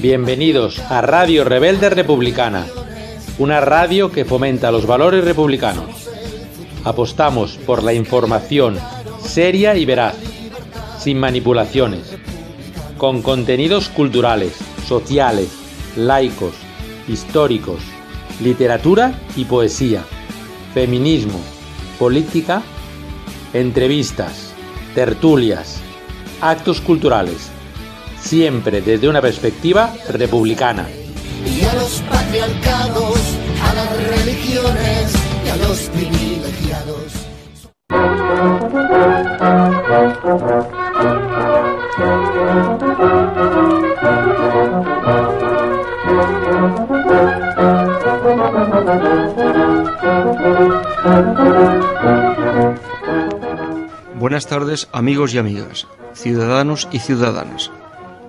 Bienvenidos a Radio Rebelde Republicana, una radio que fomenta los valores republicanos. Apostamos por la información seria y veraz, sin manipulaciones, con contenidos culturales, sociales, laicos, históricos, literatura y poesía, feminismo, política, entrevistas, tertulias, actos culturales, siempre desde una perspectiva republicana. Y a los patriarcados, a las religiones y a los privilegiados. Buenas tardes amigos y amigas, ciudadanos y ciudadanas.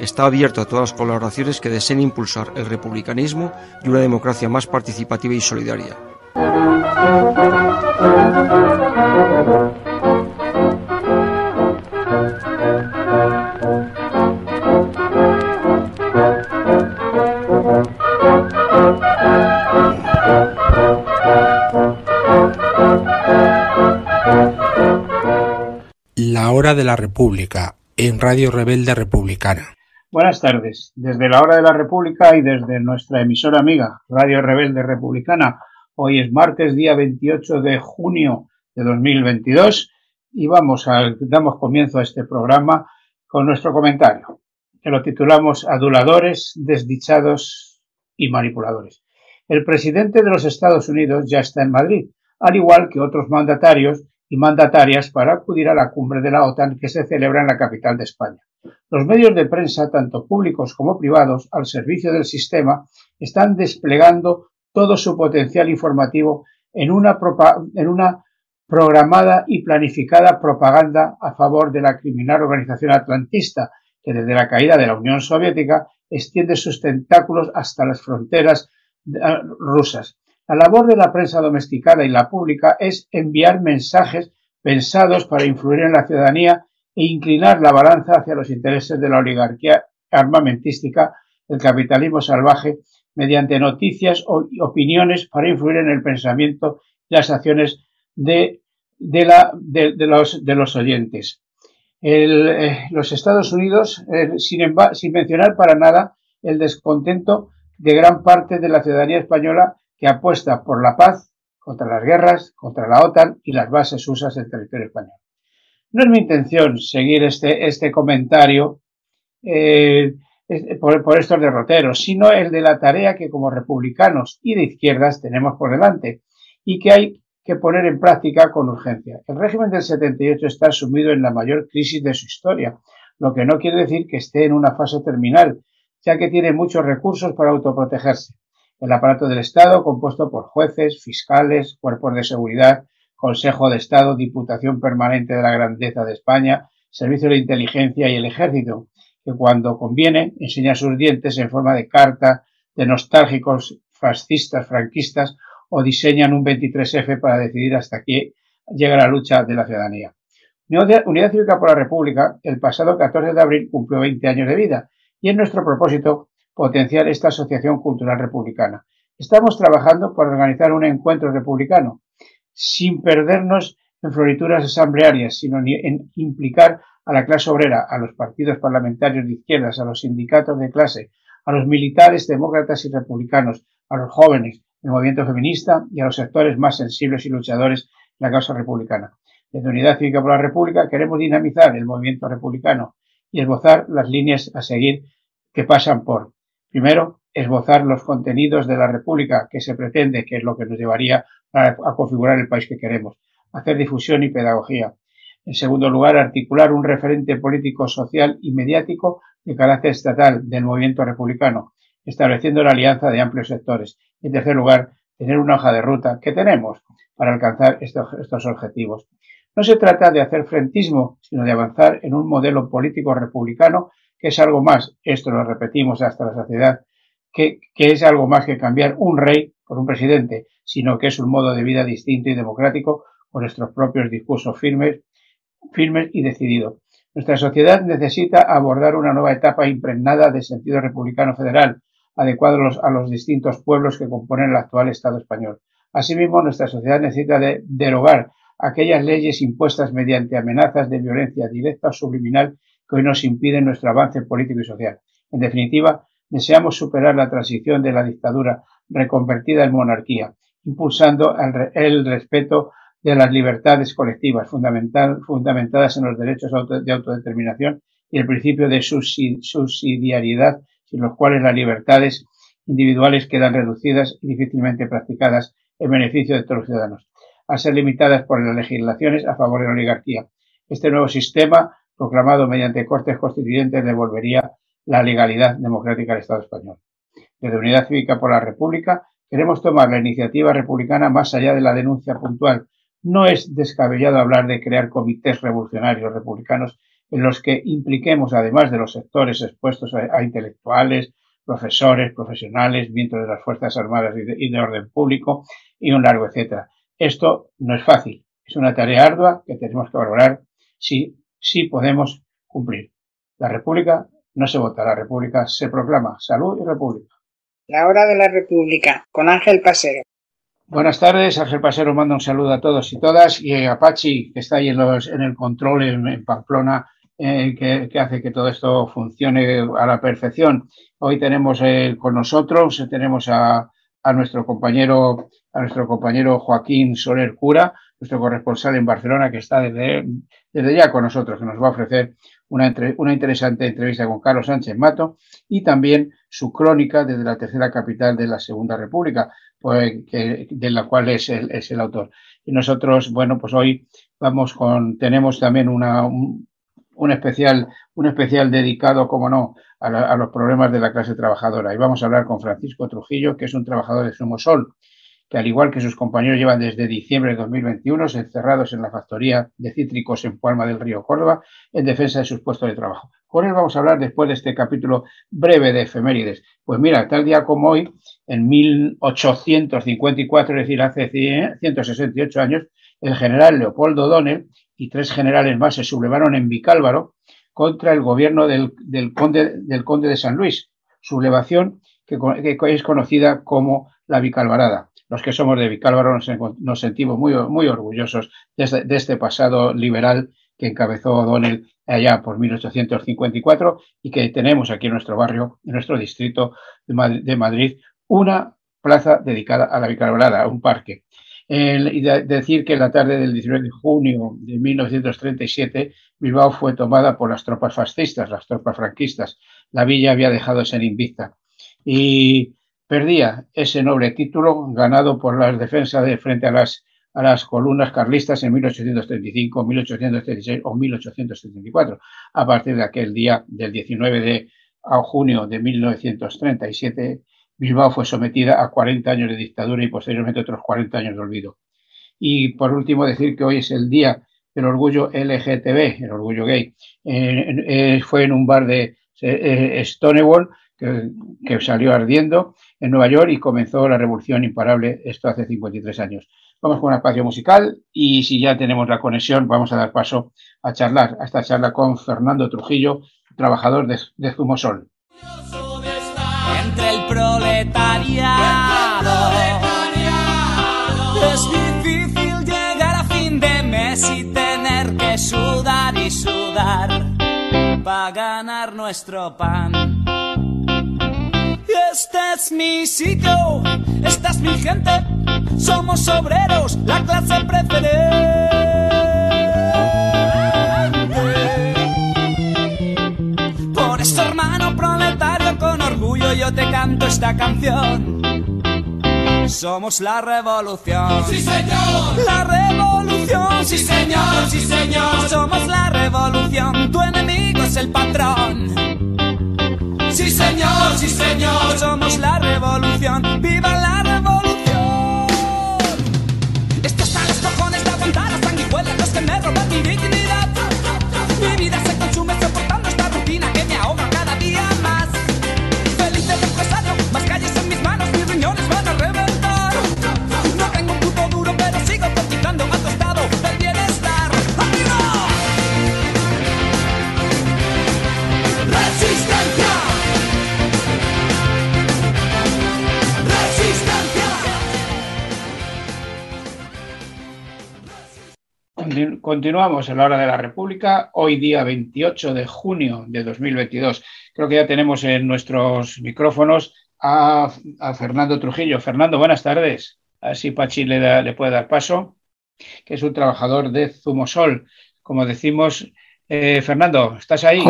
está abierto a todas las colaboraciones que deseen impulsar el republicanismo y una democracia más participativa y solidaria. La hora de la República en Radio Rebelde Republicana. Buenas tardes. Desde la hora de la República y desde nuestra emisora amiga Radio Rebelde Republicana, hoy es martes, día 28 de junio de 2022 y vamos a, damos comienzo a este programa con nuestro comentario, que lo titulamos Aduladores, desdichados y manipuladores. El presidente de los Estados Unidos ya está en Madrid, al igual que otros mandatarios y mandatarias para acudir a la cumbre de la OTAN que se celebra en la capital de España. Los medios de prensa, tanto públicos como privados, al servicio del sistema, están desplegando todo su potencial informativo en una, en una programada y planificada propaganda a favor de la criminal organización atlantista, que desde la caída de la Unión Soviética extiende sus tentáculos hasta las fronteras eh, rusas. La labor de la prensa domesticada y la pública es enviar mensajes pensados para influir en la ciudadanía e inclinar la balanza hacia los intereses de la oligarquía armamentística, el capitalismo salvaje, mediante noticias o opiniones para influir en el pensamiento y las acciones de, los, oyentes. Eh, los Estados Unidos, eh, sin, sin mencionar para nada el descontento de gran parte de la ciudadanía española que apuesta por la paz, contra las guerras, contra la OTAN y las bases usas del territorio español. No es mi intención seguir este, este comentario eh, por, estos derroteros, sino el de la tarea que como republicanos y de izquierdas tenemos por delante y que hay que poner en práctica con urgencia. El régimen del 78 está sumido en la mayor crisis de su historia, lo que no quiere decir que esté en una fase terminal, ya que tiene muchos recursos para autoprotegerse. El aparato del Estado, compuesto por jueces, fiscales, cuerpos de seguridad, Consejo de Estado, Diputación Permanente de la Grandeza de España, Servicio de Inteligencia y el Ejército, que cuando conviene enseña sus dientes en forma de carta de nostálgicos fascistas, franquistas o diseñan un 23F para decidir hasta qué llega la lucha de la ciudadanía. Unidad Cívica por la República, el pasado 14 de abril cumplió 20 años de vida y es nuestro propósito potenciar esta asociación cultural republicana. Estamos trabajando por organizar un encuentro republicano sin perdernos en florituras asamblearias, sino en implicar a la clase obrera, a los partidos parlamentarios de izquierdas, a los sindicatos de clase, a los militares demócratas y republicanos, a los jóvenes del movimiento feminista y a los sectores más sensibles y luchadores de la causa republicana. Desde Unidad Cívica por la República queremos dinamizar el movimiento republicano y esbozar las líneas a seguir que pasan por, primero, esbozar los contenidos de la República que se pretende, que es lo que nos llevaría a, configurar el país que queremos, hacer difusión y pedagogía. En segundo lugar, articular un referente político, social y mediático de carácter estatal del movimiento republicano, estableciendo la alianza de amplios sectores. En tercer lugar, tener una hoja de ruta que tenemos para alcanzar estos, estos objetivos. No se trata de hacer frentismo, sino de avanzar en un modelo político republicano que es algo más, esto lo repetimos hasta la saciedad, que, que, es algo más que cambiar un rey por un presidente, sino que es un modo de vida distinto y democrático con nuestros propios discursos firmes, firmes y decididos. Nuestra sociedad necesita abordar una nueva etapa impregnada de sentido republicano federal, adecuado a los, distintos pueblos que componen el actual Estado español. Asimismo, nuestra sociedad necesita de derogar aquellas leyes impuestas mediante amenazas de violencia directa o subliminal que hoy nos impiden nuestro avance político y social. En definitiva, deseamos superar la transición de la dictadura reconvertida en monarquía, impulsando el, respeto de las libertades colectivas fundamental, fundamentadas en los derechos de autodeterminación y el principio de subsidiariedad, sin los cuales las libertades individuales quedan reducidas y difícilmente practicadas en beneficio de todos los ciudadanos, a ser limitadas por las legislaciones a favor de la oligarquía. Este nuevo sistema, proclamado mediante cortes constituyentes, devolvería la legalidad democrática al Estado español. Desde Unidad Cívica por la República queremos tomar la iniciativa republicana más allá de la denuncia puntual no es descabellado hablar de crear comités revolucionarios republicanos en los que impliquemos, además de los sectores expuestos a, intelectuales, profesores, profesionales, miembros de las Fuerzas Armadas y de, y de, orden público y un largo etcétera. Esto no es fácil, es una tarea ardua que tenemos que valorar si, si podemos cumplir. La República no se vota, la República se proclama. Salud y República. La hora de la República, con Ángel Pasero. Buenas tardes, Ángel Pasero manda un saludo a todos y todas y a Pachi, que está ahí en, los, en el control en, en Pamplona, eh, que, que, hace que todo esto funcione a la perfección. Hoy tenemos eh, con nosotros, tenemos a, a, nuestro compañero, a nuestro compañero Joaquín Soler Cura, nuestro corresponsal en Barcelona, que está desde, ya con nosotros, que nos va a ofrecer una, una interesante entrevista con Carlos Sánchez Mato y también su crónica desde la tercera capital de la Segunda República, pues, de la cual es el, es el autor. Y nosotros, bueno, pues hoy vamos con, tenemos también una, un, especial, un especial dedicado, como no, a, la, a, los problemas de la clase trabajadora. Y vamos a hablar con Francisco Trujillo, que es un trabajador de Sol que al igual que sus compañeros llevan desde diciembre de 2021 encerrados en la factoría de cítricos en Palma del Río Córdoba en defensa de sus puestos de trabajo. Con él vamos a hablar después de este capítulo breve de efemérides. Pues mira, tal día como hoy, en 1854, es decir, hace 168 años, el general Leopoldo O'Donnell y tres generales más se sublevaron en Vicálvaro contra el gobierno del, del, conde, del conde de San Luis, sublevación que, que es conocida como la Vicalvarada los que somos de Vicálvaro nos, sentimos muy, muy orgullosos de este, de este, pasado liberal que encabezó O'Donnell allá por 1854 y que tenemos aquí en nuestro barrio, en nuestro distrito de Madrid, una plaza dedicada a la Vicalvarada, un parque. Y de, decir que en la tarde del 19 de junio de 1937 Bilbao fue tomada por las tropas fascistas, las tropas franquistas. La villa había dejado de ser invicta. Y perdía ese noble título ganado por las defensas de frente a las, a las columnas carlistas en 1835, 1836 o 1874. A partir de aquel día del 19 de junio de 1937, Bilbao fue sometida a 40 años de dictadura y posteriormente otros 40 años de olvido. Y por último decir que hoy es el día del orgullo LGTB, el orgullo gay. Eh, eh, fue en un bar de eh, Stonewall que, que, salió ardiendo en Nueva York y comenzó la revolución imparable, esto hace 53 años. Vamos con un espacio musical y si ya tenemos la conexión, vamos a dar paso a charlar, a esta charla con Fernando Trujillo, trabajador de, de Zumosol. Entre el proletariado, es difícil llegar a fin de mes y tener que sudar y sudar para ganar nuestro pan. Este es mi sitio, esta es mi gente, somos obreros, la clase preferente. Por eso, hermano proletario, con orgullo yo te canto esta canción. Somos la revolución. Sí, señor. La revolución. Sí, señor, sí, señor. Somos la revolución. Tu enemigo es el patrón. Sí, señor, sí, señor. Somos la revolución. ¡Viva la revolución! Continuamos en la hora de la República, hoy día 28 de junio de 2022. Creo que ya tenemos en nuestros micrófonos a, Fernando Trujillo. Fernando, buenas tardes. Así Pachi le, le puede dar paso, que es un trabajador de Zumosol. Como decimos, eh, Fernando, ¿estás ahí?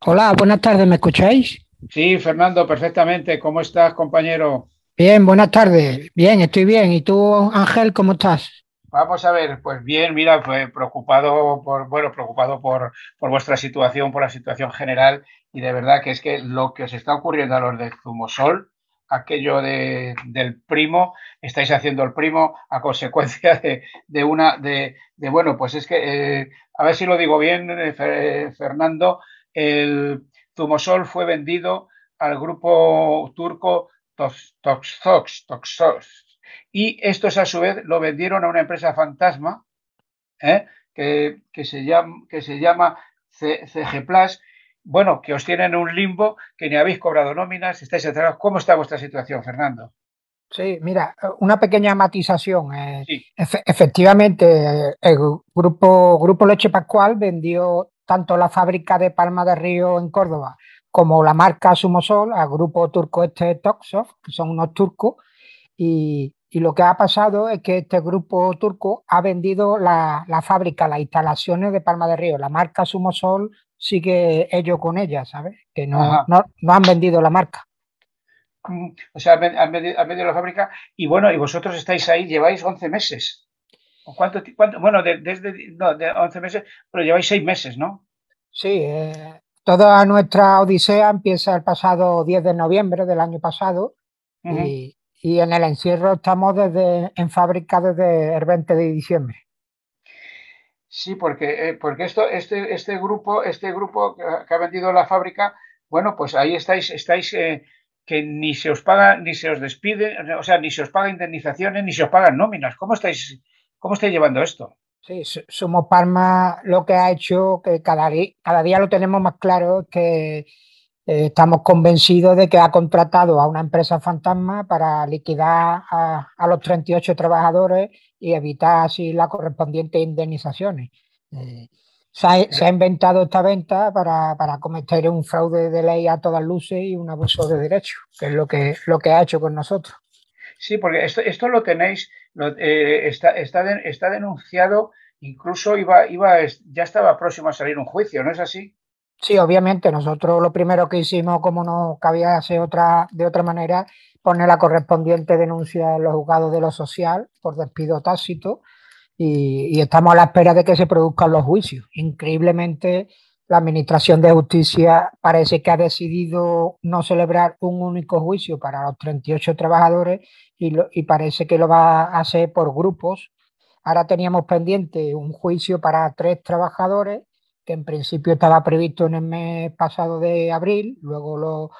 Hola, buenas tardes, ¿me escucháis? Sí, Fernando, perfectamente. ¿Cómo estás, compañero? Bien, buenas tardes. Bien, estoy bien. ¿Y tú, Ángel, cómo estás? Vamos a ver, pues bien, mira, pues preocupado por, bueno, preocupado por, por, vuestra situación, por la situación general, y de verdad que es que lo que os está ocurriendo a los de Zumosol, aquello de, del primo, estáis haciendo el primo a consecuencia de, de una, de, de, bueno, pues es que, eh, a ver si lo digo bien, eh, Fernando, el Zumosol fue vendido al grupo turco Toxox, Toxox, y estos a su vez lo vendieron a una empresa fantasma ¿eh? que, se llama, que se llama CG Plus. Bueno, que os tienen un limbo, que ni habéis cobrado nóminas, estáis atrasados. ¿Cómo está vuestra situación, Fernando? Sí, mira, una pequeña matización. Eh, efectivamente, el grupo, grupo Leche Pascual vendió tanto la fábrica de Palma de Río en Córdoba como la marca Sumosol al grupo turco este Toxof, que son unos turcos, y, y lo que ha pasado es que este grupo turco ha vendido la, fábrica, las instalaciones de Palma de Río. La marca Sumosol sigue ello con ella, ¿sabes? Que no, no, han vendido la marca. Mm, o sea, han vendido, la fábrica y bueno, y vosotros estáis ahí, lleváis 11 meses. ¿Cuánto, cuánto? Bueno, desde no, de 11 meses, pero lleváis 6 meses, ¿no? Sí, eh, toda nuestra odisea empieza el pasado 10 de noviembre del año pasado y, y en el encierro estamos desde en fábrica desde el 20 de diciembre. Sí, porque, eh, porque esto, este, este grupo, este grupo que ha vendido la fábrica, bueno, pues ahí estáis, estáis eh, que ni se os paga, ni se os despide, o sea, ni se os paga indemnizaciones, ni se os pagan nóminas. ¿Cómo estáis, cómo estáis llevando esto? Sí, Somos Palma lo que ha hecho, que cada, cada día lo tenemos más claro, que estamos convencidos de que ha contratado a una empresa fantasma para liquidar a, los 38 trabajadores y evitar así las correspondientes indemnizaciones. Eh, se, ha, inventado esta venta para, cometer un fraude de ley a todas luces y un abuso de derechos, que es lo que, lo que ha hecho con nosotros. Sí, porque esto, esto lo tenéis, eh, está, está, está, denunciado, incluso iba, iba, ya estaba próximo a salir un juicio, ¿no es así? Sí, obviamente, nosotros lo primero que hicimos, como no cabía hacer otra, de otra manera, poner la correspondiente denuncia en los juzgados de lo social por despido tácito y, estamos a la espera de que se produzcan los juicios. Increíblemente, la Administración de Justicia parece que ha decidido no celebrar un único juicio para los 38 trabajadores y, y parece que lo va a hacer por grupos. Ahora teníamos pendiente un juicio para tres trabajadores que en principio estaba previsto en el mes pasado de abril, luego lo,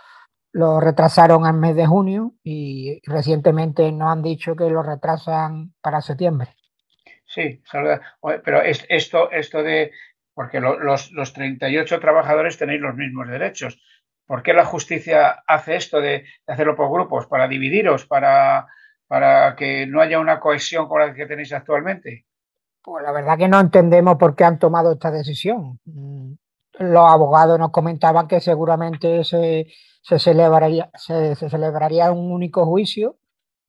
lo retrasaron al mes de junio y recientemente nos han dicho que lo retrasan para septiembre. Sí, pero esto, esto de, porque los, los 38 trabajadores tenéis los mismos derechos. ¿Por qué la justicia hace esto de, hacerlo por grupos? ¿Para dividiros? ¿Para, ¿Para que no haya una cohesión con la que tenéis actualmente? Pues la verdad que no entendemos por qué han tomado esta decisión. Mm, los abogados nos comentaban que seguramente se, celebraría, un único juicio,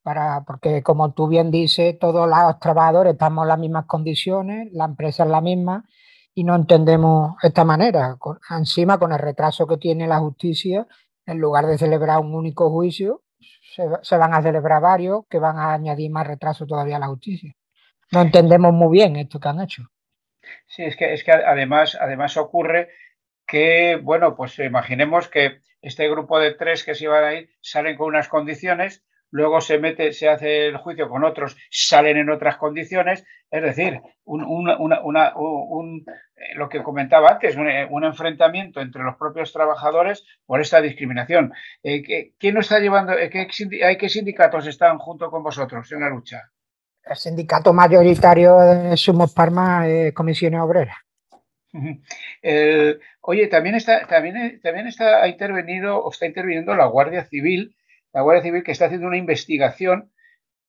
para, porque como tú bien dices, todos los trabajadores estamos en las mismas condiciones, la empresa es la misma y no entendemos esta manera. encima, con el retraso que tiene la justicia, en lugar de celebrar un único juicio, se, se van a celebrar varios que van a añadir más retraso todavía a la justicia no entendemos muy bien esto que han hecho. Sí, es que, es que además, además ocurre que, bueno, pues imaginemos que este grupo de tres que se iban a ir salen con unas condiciones, luego se mete, se hace el juicio con otros, salen en otras condiciones, es decir, un, un, eh, lo que comentaba antes, un, enfrentamiento entre los propios trabajadores por esta discriminación. Eh, ¿Quién nos está llevando, eh, qué, qué sindicatos están junto con vosotros en la lucha? El sindicato mayoritario de Sumos Parma es Comisiones Obreras. oye, también está, también, también está intervenido o está interviniendo la Guardia Civil, la Guardia Civil que está haciendo una investigación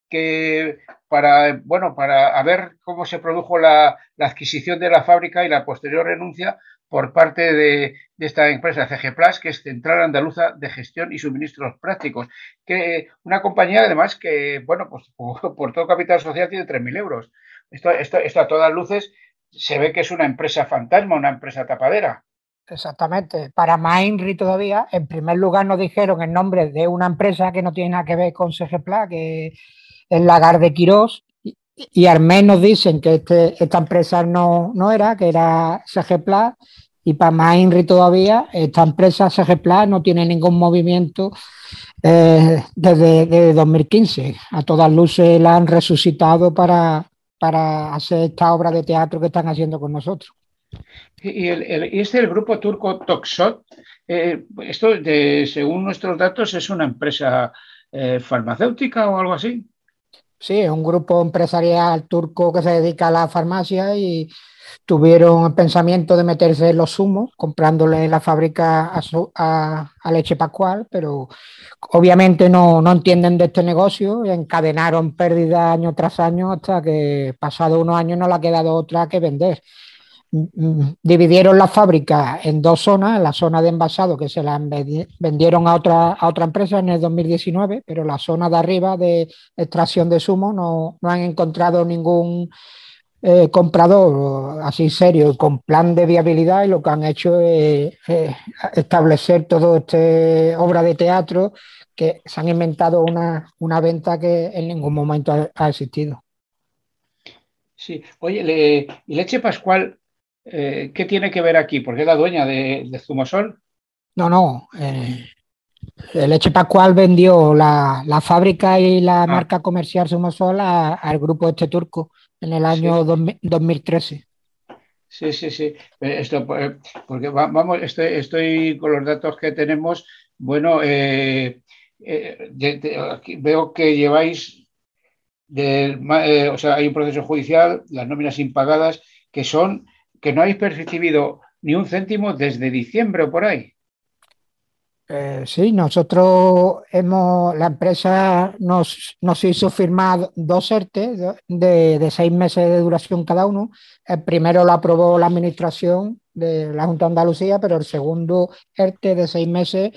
que para, bueno, para ver cómo se produjo la, adquisición de la fábrica y la posterior renuncia por parte de, esta empresa CG Plus, que es Central Andaluza de Gestión y Suministros Prácticos, que una compañía además que, bueno, pues por, todo capital social tiene 3.000 euros. Esto, esto, esto a todas luces se ve que es una empresa fantasma, una empresa tapadera. Exactamente. Para más INRI todavía, en primer lugar nos dijeron el nombre de una empresa que no tiene nada que ver con CGPLA, que es Lagar de Quirós, y, al menos dicen que este, esta empresa no, no era, que era CGPLA, y para más INRI todavía, esta empresa CGPLA no tiene ningún movimiento eh, desde, 2015. A todas luces la han resucitado para, para hacer esta obra de teatro que están haciendo con nosotros. Y, el, este es el grupo turco Toxot. Eh, esto, según nuestros datos, es una empresa eh, farmacéutica o algo así. Sí, es un grupo empresarial turco que se dedica a la farmacia y tuvieron el pensamiento de meterse en los zumos, comprándole la fábrica a, Leche Pascual, pero obviamente no, no, entienden de este negocio y encadenaron pérdidas año tras año hasta que pasado unos años no le ha quedado otra que vender dividieron la fábrica en dos zonas, la zona de envasado que se la vendieron a otra, a otra empresa en el 2019, pero la zona de arriba de extracción de zumo no, han encontrado ningún eh, comprador así serio con plan de viabilidad y lo que han hecho es, establecer todo este obra de teatro que se han inventado una, venta que en ningún momento ha, existido. Sí, oye, ¿y Leche Pascual eh, ¿qué tiene que ver aquí? ¿Por qué es la dueña de, Zumosol? No, no. Eh, Leche Pascual vendió la, fábrica y la ah. marca comercial Zumosol al grupo este turco en el año 2013. Sí, sí, sí. Eh, esto, porque vamos, estoy, con los datos que tenemos. Bueno, veo que lleváis, o sea, hay un proceso judicial, las nóminas impagadas, que son que no habéis percibido ni un céntimo desde diciembre o por ahí. Eh, sí, nosotros hemos, la empresa nos, nos hizo firmar dos ERTE de, seis meses de duración cada uno. El primero lo aprobó la administración de la Junta de Andalucía, pero el segundo ERTE de seis meses,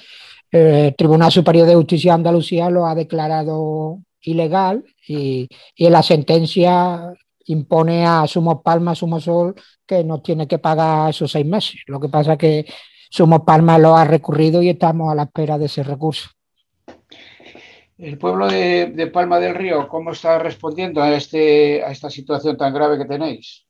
eh, el Tribunal Superior de Justicia de Andalucía lo ha declarado ilegal y, y la sentencia impone a Sumo Palma, Sumo Sol, que nos tiene que pagar esos seis meses. Lo que pasa es que Sumo Palma lo ha recurrido y estamos a la espera de ese recurso. El pueblo de, Palma del Río, ¿cómo está respondiendo a, este, a esta situación tan grave que tenéis?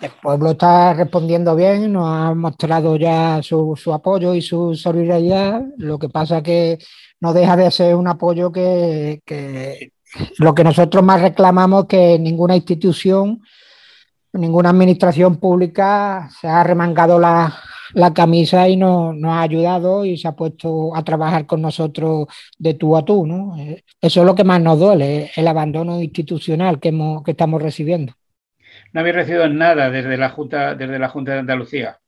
El pueblo está respondiendo bien, nos ha mostrado ya su, apoyo y su solidaridad. Lo que pasa es que no deja de ser un apoyo que, que lo que nosotros más reclamamos es que ninguna institución, ninguna administración pública se ha remangado la, camisa y nos ha ayudado y se ha puesto a trabajar con nosotros de tú a tú. ¿no? Eh, eso es lo que más nos duele, el abandono institucional que, que estamos recibiendo. ¿No habéis recibido nada desde la Junta, desde la Junta de Andalucía?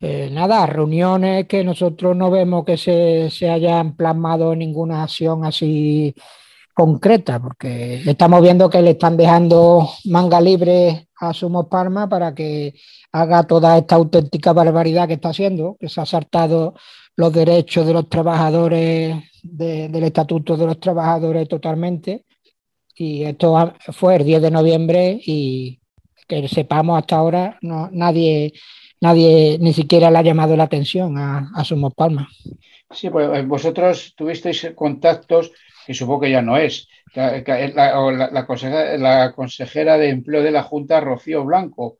Eh, nada, reuniones que nosotros no vemos que se, se hayan plasmado ninguna acción así concreta, porque estamos viendo que le están dejando manga libre a Sumos Parma para que haga toda esta auténtica barbaridad que está haciendo, que se ha saltado los derechos de los trabajadores, del Estatuto de los Trabajadores totalmente. Y esto fue el 10 de noviembre y que sepamos hasta ahora, no, nadie, nadie ni siquiera le ha llamado la atención a, Sumos Palma. Sí, pues eh, vosotros tuvisteis contactos que supongo que ya no es, la, consejera, de empleo de la Junta, Rocío Blanco.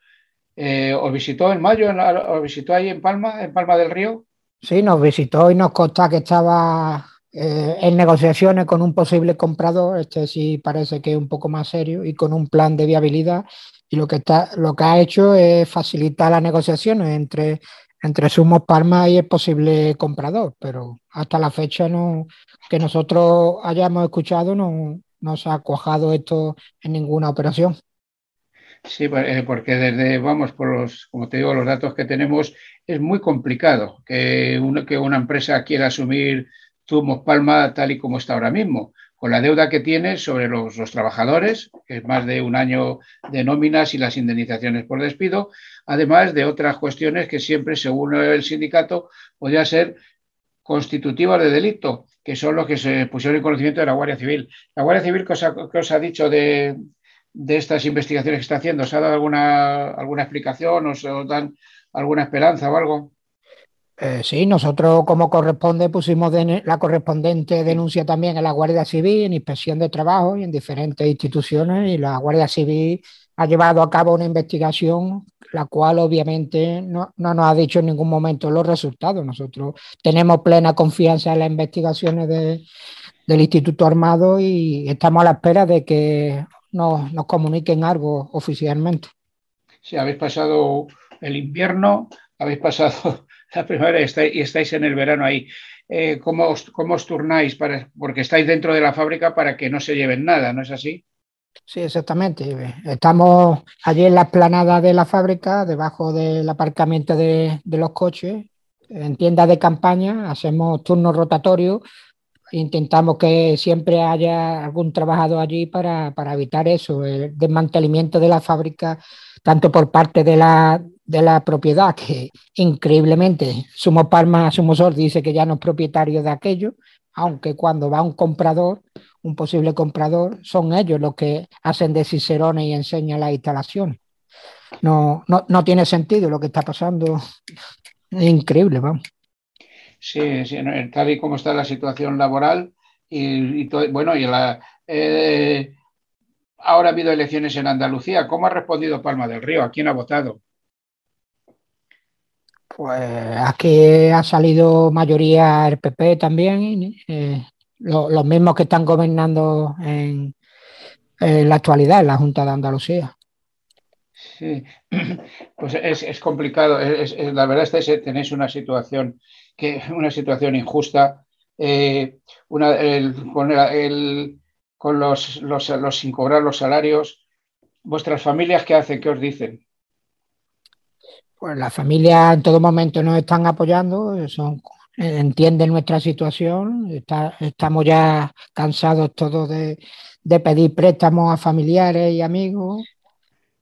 Eh, ¿Os visitó en mayo? ¿Os visitó ahí en Palma, en Palma del Río? Sí, nos visitó y nos consta que estaba eh, en negociaciones con un posible comprador. Este sí parece que es un poco más serio y con un plan de viabilidad. Y lo que, está, lo que ha hecho es facilitar las negociaciones entre entre Sumos Palma y el posible comprador, pero hasta la fecha no, que nosotros hayamos escuchado no, no se ha cuajado esto en ninguna operación. Sí, eh, porque desde, vamos, por los, como te digo, los datos que tenemos, es muy complicado que una, que una empresa quiera asumir Zumos Palma tal y como está ahora mismo, con la deuda que tiene sobre los, trabajadores, que es más de un año de nóminas y las indemnizaciones por despido, además de otras cuestiones que siempre, según el sindicato, podría ser constitutivas de delito, que son los que se pusieron en conocimiento de la Guardia Civil. ¿La Guardia Civil qué os ha, dicho de, estas investigaciones que está haciendo? ¿Os ha dado alguna, alguna explicación? ¿Os, os dan alguna esperanza o algo? Eh, sí, nosotros como corresponde pusimos la correspondiente denuncia también a la Guardia Civil en inspección de trabajo y en diferentes instituciones y la Guardia Civil ha llevado a cabo una investigación la cual obviamente no, nos ha dicho en ningún momento los resultados. Nosotros tenemos plena confianza en las investigaciones del Instituto Armado y estamos a la espera de que nos, nos comuniquen algo oficialmente. Sí, habéis pasado el invierno, habéis pasado la primavera y estáis, en el verano ahí. Eh, ¿cómo, os, ¿Cómo turnáis? Para, porque estáis dentro de la fábrica para que no se lleven nada, ¿no es así? Sí, exactamente. Estamos allí en la explanada de la fábrica, debajo del aparcamiento de, los coches, en tiendas de campaña, hacemos turnos rotatorios, intentamos que siempre haya algún trabajador allí para, para evitar eso, el desmantelamiento de la fábrica, tanto por parte de la, de la propiedad, que increíblemente Sumo Palma, Sumosor dice que ya no es propietario de aquello, aunque cuando va un comprador, un posible comprador, son ellos los que hacen de cicerones y enseñan las instalaciones. No, no, tiene sentido lo que está pasando. Es increíble, vamos. Sí, sí tal y como está la situación laboral y, bueno, y la, eh, ahora ha habido elecciones en Andalucía. ¿Cómo ha respondido Palma del Río? ¿A quién ha votado? Pues aquí ha salido mayoría el PP también, eh, los mismos que están gobernando en, la actualidad en la Junta de Andalucía. Sí, pues es, complicado. la verdad es que tenéis una situación que una situación injusta. Eh, una, con, con los, los, los, sin cobrar los salarios. ¿Vuestras familias qué hacen? ¿Qué os dicen? Pues las familias en todo momento nos están apoyando, son, entienden nuestra situación, estamos ya cansados todos de, pedir préstamos a familiares y amigos.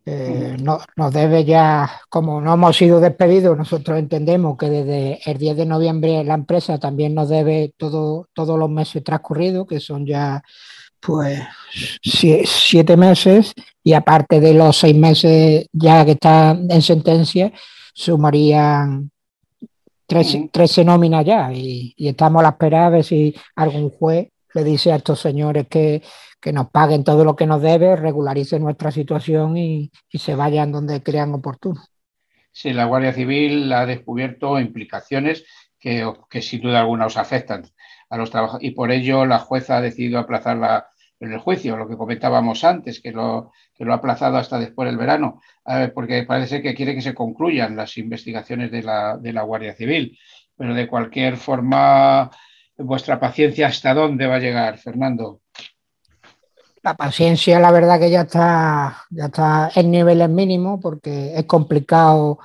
Eh, no, nos debe ya, como no hemos sido despedidos, nosotros entendemos que desde el 10 de noviembre la empresa también nos debe todo, todos los meses transcurridos, que son ya pues siete meses, y aparte de los seis meses ya que está en sentencia, sumarían 13, nóminas ya y, estamos a la espera de ver si algún juez le dice a estos señores que, nos paguen todo lo que nos debe, regularicen nuestra situación y, se vayan donde crean oportuno. Sí, la Guardia Civil ha descubierto implicaciones que, que sin duda alguna os afectan a los trabajadores y por ello la jueza ha decidido aplazar el juicio, lo que comentábamos antes, que lo, ha aplazado hasta después del verano, porque parece que quiere que se concluyan las investigaciones de la, de la Guardia Civil. Pero de cualquier forma, vuestra paciencia, ¿hasta dónde va a llegar, Fernando? La paciencia, la verdad que ya está, ya está en niveles mínimos porque es complicado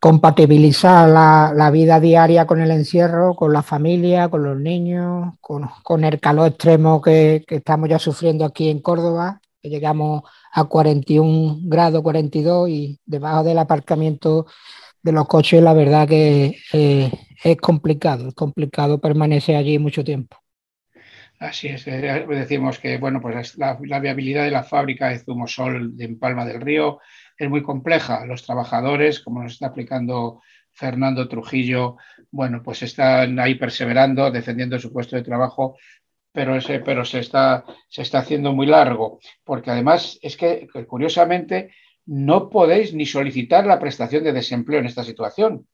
compatibilizar la, vida diaria con el encierro, con la familia, con los niños, con, el calor extremo que, que, estamos ya sufriendo aquí en Córdoba, que llegamos a 41 grados, 42 y debajo del aparcamiento de los coches, la verdad que eh, es complicado, es complicado permanecer allí mucho tiempo. Así es, eh, decimos que bueno, pues la, viabilidad de la fábrica de Zumosol de Palma del Río es muy compleja. Los trabajadores, como nos está explicando Fernando Trujillo, bueno, pues están ahí perseverando, defendiendo su puesto de trabajo, pero, ese, pero se, está, se está haciendo muy largo, porque además es que, curiosamente, no podéis ni solicitar la prestación de desempleo en esta situación.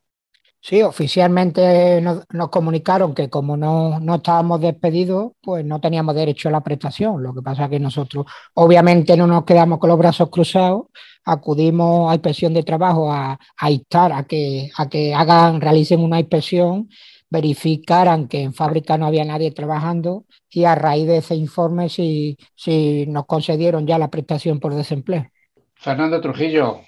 Sí, oficialmente nos, comunicaron que como no, no, estábamos despedidos, pues no teníamos derecho a la prestación. Lo que pasa es que nosotros obviamente no nos quedamos con los brazos cruzados, acudimos a inspección de trabajo a, a instar a que, a que hagan, realicen una inspección verificaran que en fábrica no había nadie trabajando y a raíz de ese informe si, si nos concedieron ya la prestación por desempleo. Fernando Trujillo,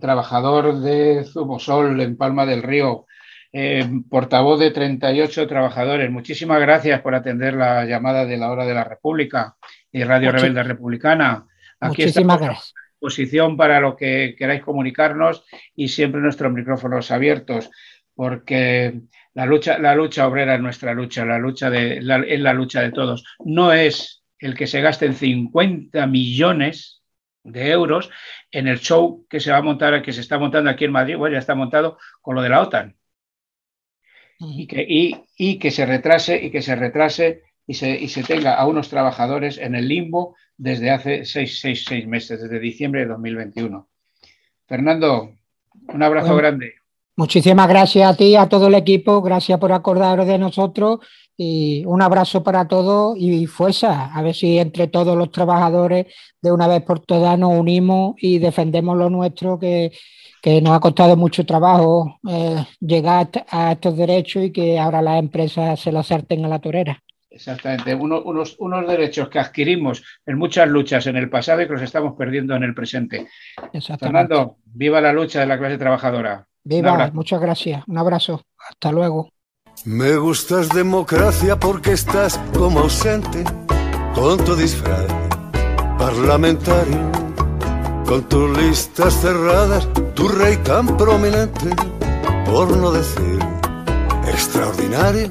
trabajador de Zumosol en Palma del Río, eh, portavoz de 38 trabajadores. Muchísimas gracias por atender la llamada de la hora de la República y Radio Muchi Rebelde Republicana. Aquí Muchísimas estamos a gracias. disposición para lo que queráis comunicarnos y siempre nuestros micrófonos abiertos, porque la lucha, la lucha obrera es nuestra lucha, la lucha de, la, es la lucha de todos. No es el que se gasten 50 millones de euros en el show que se va a montar, que se está montando aquí en Madrid, bueno, ya está montado con lo de la OTAN. Y que, y, y que se retrase y que se retrase y se, y se, tenga a unos trabajadores en el limbo desde hace seis, seis, seis meses, desde diciembre de 2021. Fernando, un abrazo Bueno, grande. Muchísimas gracias a ti, a todo el equipo, gracias por acordaros de nosotros y un abrazo para todos y fuerza, a ver si entre todos los trabajadores de una vez por todas nos unimos y defendemos lo nuestro que, que nos ha costado mucho trabajo eh, llegar a estos derechos y que ahora las empresas se las sarten a la torera. Exactamente, Uno, unos, unos, derechos que adquirimos en muchas luchas en el pasado y que los estamos perdiendo en el presente. Fernando, viva la lucha de la clase trabajadora. Viva, muchas gracias. Un abrazo. Hasta luego. Me gustas democracia porque estás como ausente, con tu disfraz parlamentario, con tus listas cerradas, tu rey tan prominente, por no decir extraordinario.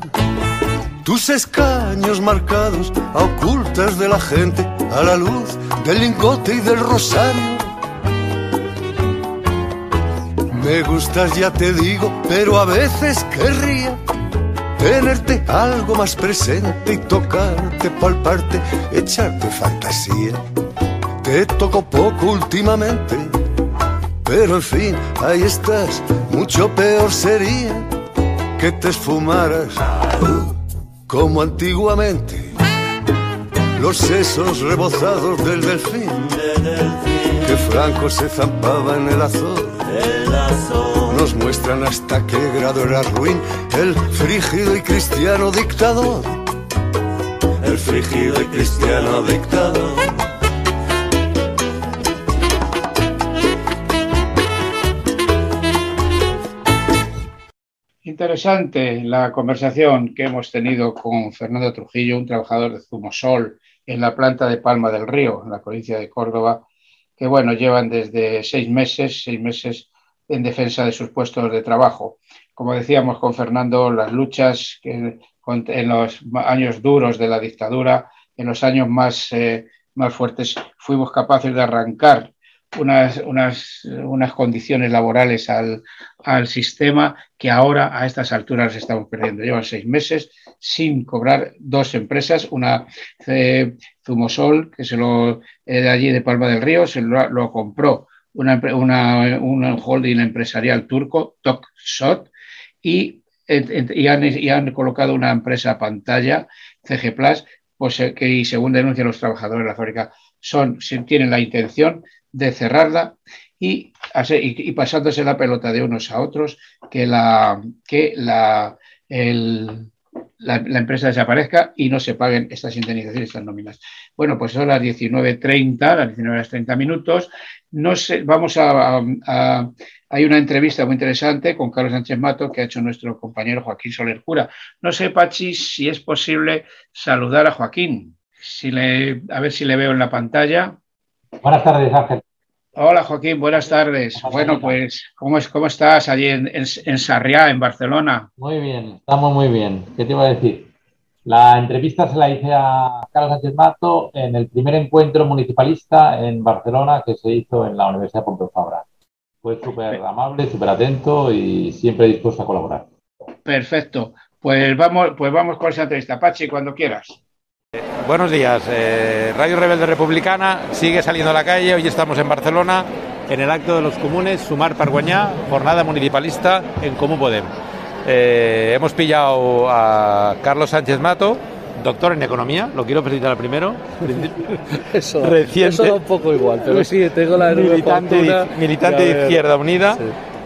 Tus escaños marcados a ocultas de la gente a la luz del lingote y del rosario. Me gustas, ya te digo, pero a veces querría tenerte algo más presente y tocarte, palparte, echarte fantasía. Te toco poco últimamente, pero en fin, ahí estás. Mucho peor sería que te esfumaras como antiguamente. Los sesos rebozados del delfín, que Franco se zampaba en el azul muestran hasta qué grado era ruin el frígido y cristiano dictador. El frígido y cristiano dictador. Interesante la conversación que hemos tenido con Fernando Trujillo, un trabajador de Zumosol en la planta de Palma del Río, en la provincia de Córdoba, que bueno, llevan desde seis meses, seis meses en defensa de sus puestos de trabajo. Como decíamos con Fernando, las luchas en los años duros de la dictadura, en los años más, eh, más fuertes, fuimos capaces de arrancar unas, unas, unas condiciones laborales al, al, sistema que ahora a estas alturas estamos perdiendo. Llevan seis meses sin cobrar dos empresas, una eh, Zumosol, que se lo eh, de allí de Palma del Río, se lo, lo compró una, una, una, holding empresarial turco, TokSot, y, y, han, y, han, colocado una empresa pantalla, CG Plus, pues, que y según denuncian los trabajadores de la fábrica, son, tienen la intención de cerrarla y, y, pasándose la pelota de unos a otros, que la, que la, el, la, empresa desaparezca y no se paguen estas indemnizaciones, estas nóminas. Bueno, pues son las 19.30, las 19.30 minutos. No sé, vamos a, Hay una entrevista muy interesante con Carlos Sánchez Mato que ha hecho nuestro compañero Joaquín Soler Cura. No sé, Pachi, si es posible saludar a Joaquín. A ver si le veo en la pantalla. Buenas tardes, Ángel. Hola Joaquín, buenas tardes. Bueno, pues, ¿cómo, es, cómo estás allí en, en, en, Sarriá, en Barcelona? Muy bien, estamos muy bien. ¿Qué te iba a decir? La entrevista se la hice a Carlos Sánchez Mato en el primer encuentro municipalista en Barcelona que se hizo en la Universidad Pompeu Fabra. Fue súper amable, súper atento y siempre dispuesto a colaborar. Perfecto. Pues vamos, pues vamos con esa entrevista. Pachi, cuando quieras. Buenos días. Eh, Radio Rebelde Republicana sigue saliendo a la calle. Hoy estamos en Barcelona en el acto de los comunes Sumar Parguanyá, jornada municipalista en Comú Podem. Eh, hemos pillado a Carlos Sánchez Mato, doctor en economía, lo quiero presentar primero. eso, Reciente, eso da un poco igual, pero sí, tengo la militante, de, militante de Izquierda Unida. Sí.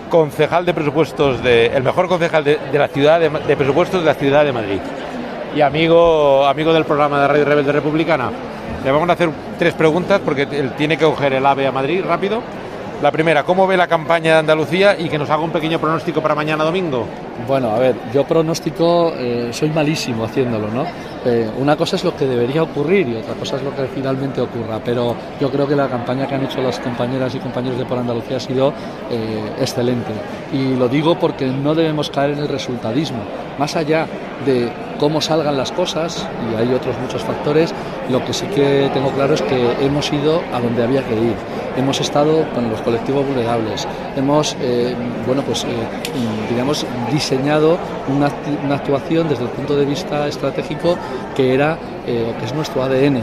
Concejal de presupuestos de. el mejor concejal de, de la ciudad de, de presupuestos de la ciudad de Madrid y amigo, amigo del programa de Radio Rebelde Republicana. Le vamos a hacer tres preguntas porque él tiene que coger el AVE a Madrid rápido. La primera, ¿cómo ve la campaña de Andalucía y que nos haga un pequeño pronóstico para mañana domingo? Bueno, a ver, yo pronóstico eh, soy malísimo haciéndolo, ¿no? Eh, una cosa es lo que debería ocurrir y otra cosa es lo que finalmente ocurra, pero yo creo que la campaña que han hecho las compañeras y compañeros de Por Andalucía ha sido eh, excelente. Y lo digo porque no debemos caer en el resultadismo. Más allá de cómo salgan las cosas, y hay otros muchos factores, lo que sí que tengo claro es que hemos ido a donde había que ir. Hemos estado con los colectivos vulnerables, hemos, eh, bueno, pues, eh, digamos, diseñado una, actuación desde el punto de vista estratégico que era, eh, que es nuestro ADN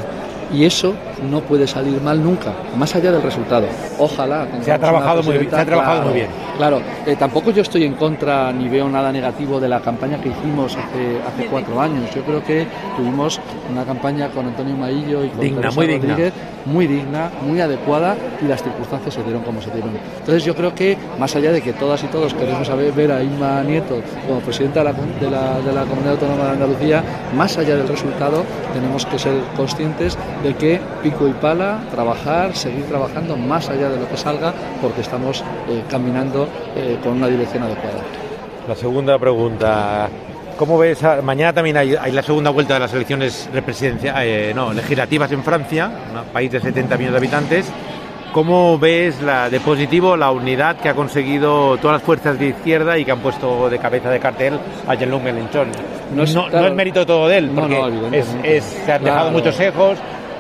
y eso no puede salir mal nunca, más allá del resultado. Ojalá. Se ha trabajado, muy, bien, se ha trabajado claro, muy bien. Claro, eh, tampoco yo estoy en contra ni veo nada negativo de la campaña que hicimos hace, hace cuatro años. Yo creo que tuvimos una campaña con Antonio Maillo y con digna, muy Rodríguez digna. muy digna, muy adecuada y las circunstancias se dieron como se dieron. Entonces yo creo que más allá de que todas y todos queremos saber, ver a Inma Nieto como presidenta de la, de, la, de la Comunidad Autónoma de Andalucía, más allá del resultado tenemos que ser conscientes de que pico y pala, trabajar, seguir trabajando más allá de lo que salga, porque estamos eh, caminando eh, con una dirección adecuada. La segunda pregunta. ¿Cómo ves? A, mañana también hay, hay, la segunda vuelta de las elecciones eh, no, legislativas en Francia, un país de 70 millones de habitantes. ¿Cómo ves la, de positivo la unidad que ha conseguido todas las fuerzas de izquierda y que han puesto de cabeza de cartel a Jean-Luc Mélenchon? No, es, no, claro, no es mérito todo de él, porque no, es, es, se han dejado claro. muchos ejos,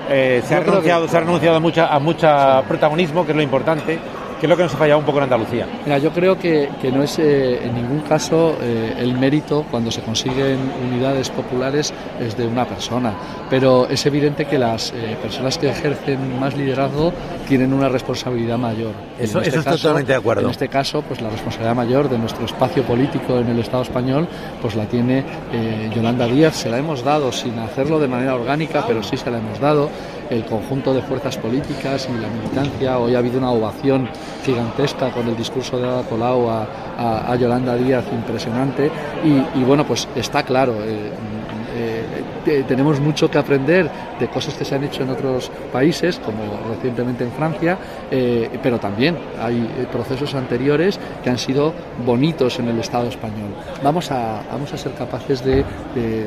eh, se, ha renunciado, que... se ha renunciado a mucha, a mucha protagonismo, que es lo importante, que es lo que nos ha fallado un poco en Andalucía. Mira, yo creo que, que no es eh, en ningún caso eh, el mérito cuando se consiguen unidades populares es de una persona, pero es evidente que las eh, personas que ejercen más liderazgo tienen una responsabilidad mayor. Eso, este eso caso, estoy totalmente de acuerdo. En este caso, pues la responsabilidad mayor de nuestro espacio político en el Estado español, pues la tiene eh, Yolanda Díaz. Se la hemos dado sin hacerlo de manera orgánica, pero sí se la hemos dado el conjunto de fuerzas políticas y la militancia. Hoy ha habido una ovación gigantesca con el discurso de Ada Colau a, a, Yolanda Díaz, impresionante. Y, bueno, pues está claro. Eh, tenemos mucho que aprender de cosas que se han hecho en otros países, como recientemente en Francia, eh, pero también hay procesos anteriores que han sido bonitos en el Estado español. Vamos a, vamos a ser capaces de, de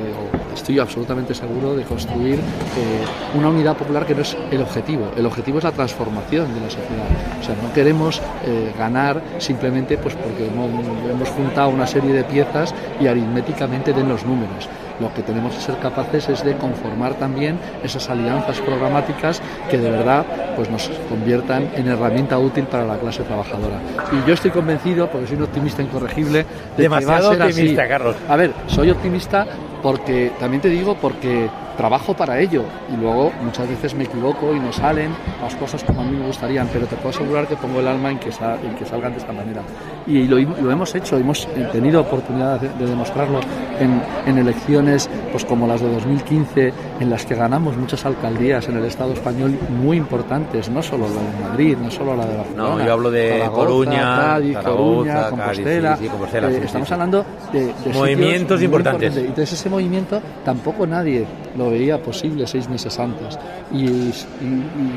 estoy absolutamente seguro, de construir eh, una unidad popular que no es el objetivo. El objetivo es la transformación de la sociedad. O sea, no queremos eh, ganar simplemente pues porque hemos, hemos juntado una serie de piezas y aritméticamente den los números lo que tenemos que ser capaces es de conformar también esas alianzas programáticas que de verdad pues nos conviertan en herramienta útil para la clase trabajadora. Y yo estoy convencido, porque soy un optimista incorregible, de Demasiado que va a ser optimista, así. Carlos. A ver, soy optimista porque también te digo porque trabajo para ello y luego muchas veces me equivoco y no salen las cosas como a mí me gustarían, pero te puedo asegurar que pongo el alma en que, sal, en que salgan de esta manera. Y lo, lo, hemos hecho, hemos tenido oportunidad de, de demostrarlo en, en, elecciones pues como las de 2015, en las que ganamos muchas alcaldías en el Estado español muy importantes, no solo la de Madrid, no solo la de Barcelona. No, yo hablo de Zaragoza, Coruña, Cádiz, Zaragoza, Coruña, Compostela. Cádiz, sí, sí, Compostela eh, sí, estamos hablando de, de movimientos importantes. importantes. Entonces ese movimiento tampoco nadie lo veía posible seis meses antes. Y,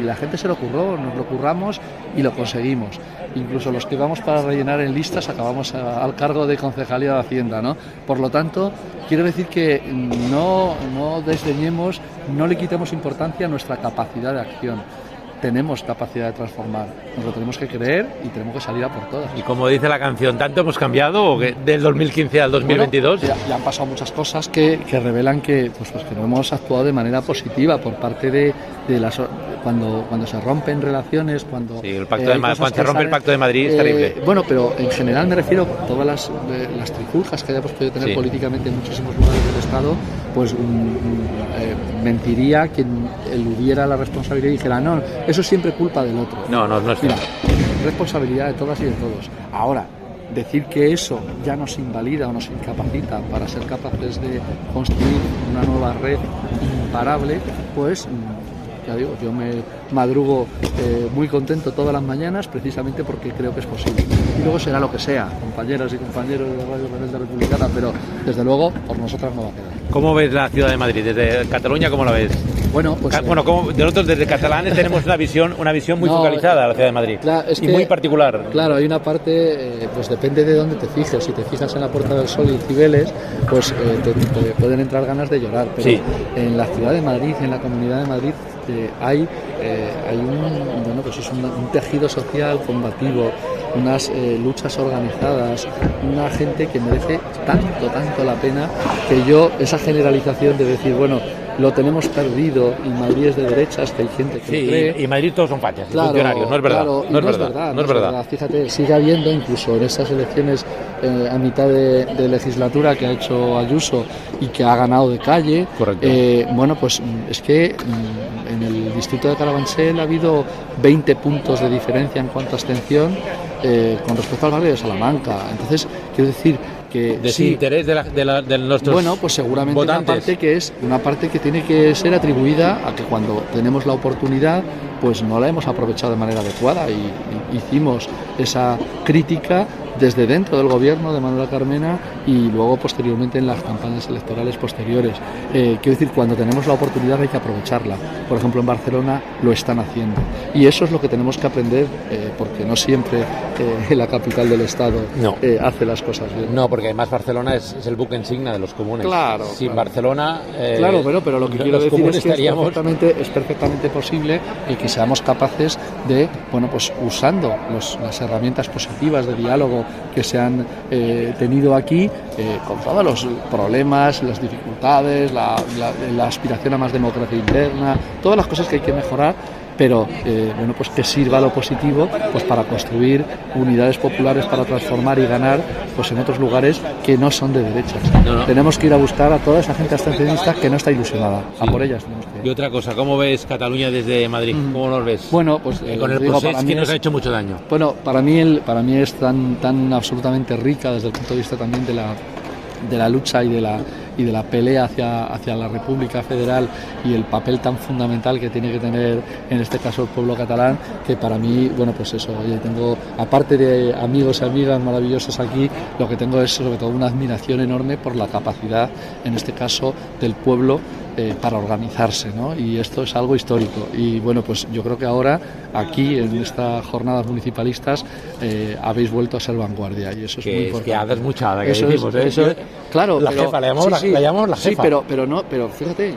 la gente se lo curró, nos lo curramos y lo conseguimos. Incluso los que vamos para rellenar en listas acabamos al cargo de Concejalía de Hacienda. ¿no? Por lo tanto, quiero decir que no, no desdeñemos, no le quitemos importancia a nuestra capacidad de acción tenemos capacidad de transformar. Nos lo tenemos que creer y tenemos que salir a por todas. Y como dice la canción, ¿tanto hemos cambiado del 2015 al 2022? Bueno, ya, ya, han pasado muchas cosas que, que revelan que, pues, pues, que no hemos actuado de manera positiva por parte de, de las cuando cuando se rompen relaciones cuando sí, el pacto eh, de Madrid, cuando se rompe salen, el pacto de Madrid es eh, terrible bueno pero en general me refiero a todas las, eh, las trifulcas que hayamos podido tener sí. políticamente en muchísimos lugares del estado pues mentiría quien eludiera la responsabilidad y dijera no eso es siempre culpa del otro no no no es Mira, responsabilidad de todas y de todos. Ahora decir que eso ya nos invalida o nos incapacita para ser capaces de construir una nueva red imparable, pues yo me madrugo eh, muy contento todas las mañanas precisamente porque creo que es posible. Y luego será lo que sea, compañeras y compañeros de Radio Rebelde Republicana, pero desde luego por nosotras no va a quedar. ¿Cómo ves la ciudad de Madrid? Desde Cataluña, ¿cómo la ves? Bueno, pues. Ca- Bueno, como nosotros desde catalanes tenemos una visión, una visión muy No, focalizada de la ciudad de Madrid. Claro, es y muy particular. Claro, hay una parte, eh, pues depende de dónde te fijes. Si te fijas en la Puerta del Sol y Cibeles, pues eh, te, te pueden entrar ganas de llorar. Pero Sí. en la ciudad de Madrid, en la comunidad de Madrid, hay, eh, hay un, bueno, pues es un, un tejido social combativo, unas eh, luchas organizadas, una gente que merece tanto, tanto la pena que yo, esa generalización de decir, bueno, lo tenemos perdido y Madrid es de derechas, que hay gente que Sí, cree. y, Madrid todos son fachas, y funcionarios. No es verdad. claro, no, es verdad, no es verdad. Fíjate, sigue habiendo incluso en estas elecciones eh, a mitad de, de legislatura que ha hecho Ayuso y que ha ganado de calle. Correcto. eh, bueno, pues es que mm, en el distrito de Carabanchel ha habido 20 puntos de diferencia en cuanto a abstención eh, con respecto al barrio de Salamanca. Entonces, quiero decir que sí, Desinterés de, la- de, la- de nuestros bueno, pues seguramente votantes. una parte que es una parte que tiene que ser atribuida a que cuando tenemos la oportunidad, pues no la hemos aprovechado de manera adecuada y, y hicimos esa crítica desde dentro del gobierno de Manuela Carmena y luego posteriormente en las campañas electorales posteriores. Eh, quiero decir, cuando tenemos la oportunidad hay que aprovecharla. Por ejemplo, en Barcelona lo están haciendo. Y eso es lo que tenemos que aprender, eh, porque no siempre eh, la capital del Estado No. eh, hace las cosas bien. No, porque además Barcelona es, es el buque insignia de los comunes. Claro, Sin claro. Barcelona. eh, Claro, pero, pero lo que quiero decir es que es estaríamos. perfectamente, es perfectamente posible y que seamos capaces de, bueno, pues usando los- las herramientas positivas de diálogo que se han eh, tenido aquí, eh, con todos los problemas, las dificultades, la, aspiración a más democracia interna, todas las cosas que hay que mejorar, pero eh, bueno, pues que sirva lo positivo pues para construir unidades populares para transformar y ganar pues en otros lugares que no son de derechas. No, no. Tenemos que ir a buscar a toda esa gente abstencionista que no está ilusionada. A por ellas que. Y otra cosa, ¿cómo ves Cataluña desde Madrid? ¿Cómo nos ves? Bueno, pues Eh, eh, con el digo, para mí que nos es- ha hecho mucho daño. Bueno, para mí, el, para mí es tan, tan absolutamente rica desde el punto de vista también de la, de la lucha y de la, y de la pelea hacia, hacia la República Federal y el papel tan fundamental que tiene que tener en este caso el pueblo catalán, que para mí, bueno, pues eso, oye, tengo, aparte de amigos y amigas maravillosos aquí, lo que tengo es sobre todo una admiración enorme por la capacidad, en este caso, del pueblo eh, para organizarse, ¿no? Y esto es algo histórico. Y bueno, pues yo creo que ahora, aquí, en estas jornadas municipalistas, eh, habéis vuelto a ser vanguardia y eso es Que muy es importante. que haces mucha, que Eso es- decimos, ¿eh? eso es- claro, La pero- jefa, la llamamos la- la llamamos la Sí, jefa. pero, pero no, pero fíjate,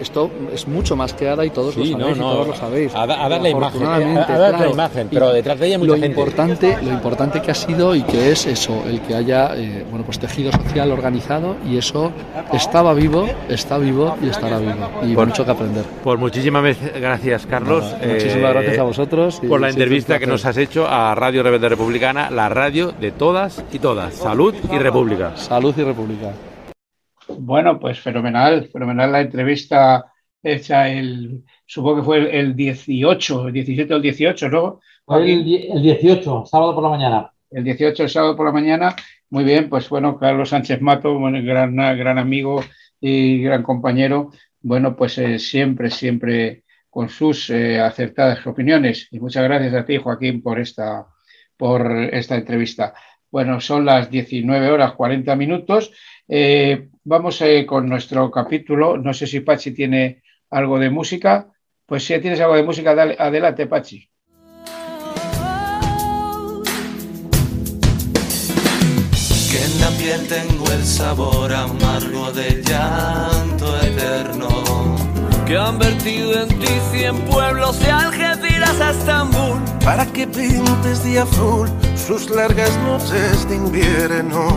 esto es mucho más que Ada y todos Sí, lo no, sabéis y no. todos lo sabéis. Ada- Ada la imagen, eh, Ada es la claro. imagen, Y pero detrás de ella hay mucha lo gente. Importante, lo importante que ha sido y que es eso, el que haya eh, bueno, pues tejido social organizado y eso estaba vivo, está vivo y estará vivo. Y Por- mucho que aprender. Pues muchísimas gracias, Carlos. Nada, muchísimas gracias a vosotros y Por la entrevista que nos has hecho a Radio Rebelde Republicana, la radio de todas y todas. Salud y República. Salud y República. Bueno, pues fenomenal, fenomenal la entrevista hecha el, supongo que fue el, el 18, el 17 o el 18, ¿no? Fue el, el 18, sábado por la mañana. El 18, el sábado por la mañana. Muy bien, pues bueno, Carlos Sánchez Mato, bueno, gran, gran amigo y gran compañero. Bueno, pues eh, siempre, siempre con sus eh, acertadas opiniones. Y muchas gracias a ti, Joaquín, por esta, por esta entrevista. Bueno, son las 19 horas 40 minutos. Eh, vamos eh, con nuestro capítulo. No sé si Pachi tiene algo de música. Pues si tienes algo de música, dale, adelante, Pachi. Que en la piel tengo el sabor amargo del llanto eterno. Que han vertido en ti cien pueblos de Algeciras a Estambul. Para que pintes de azul sus largas noches de invierno.